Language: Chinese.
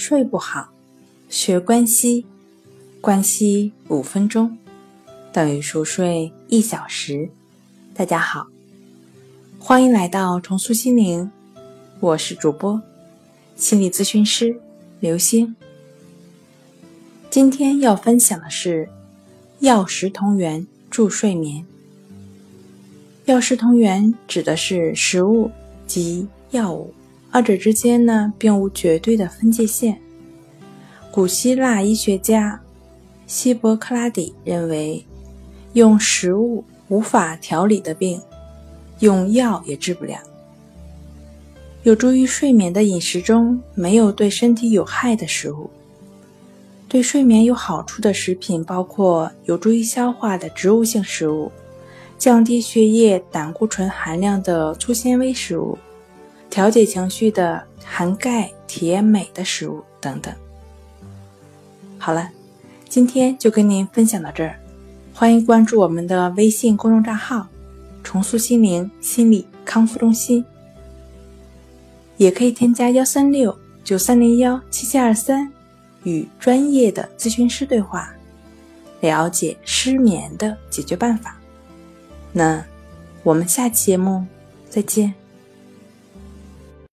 睡不好，学关西，关西五分钟等于熟睡一小时。大家好，欢迎来到重塑心灵，我是主播心理咨询师刘星。今天要分享的是药食同源助睡眠。药食同源指的是食物及药物。二者之间呢，并无绝对的分界线。古希腊医学家希波克拉底认为，用食物无法调理的病，用药也治不了。有助于睡眠的饮食中，没有对身体有害的食物。对睡眠有好处的食品包括有助于消化的植物性食物，降低血液胆固醇含量的粗纤维食物。调节情绪的含钙、铁、镁的食物等等。好了，今天就跟您分享到这儿，欢迎关注我们的微信公众账号“重塑心灵心理康复中心”，也可以添加幺三六九三零幺七七二三，与专业的咨询师对话，了解失眠的解决办法。那我们下期节目再见。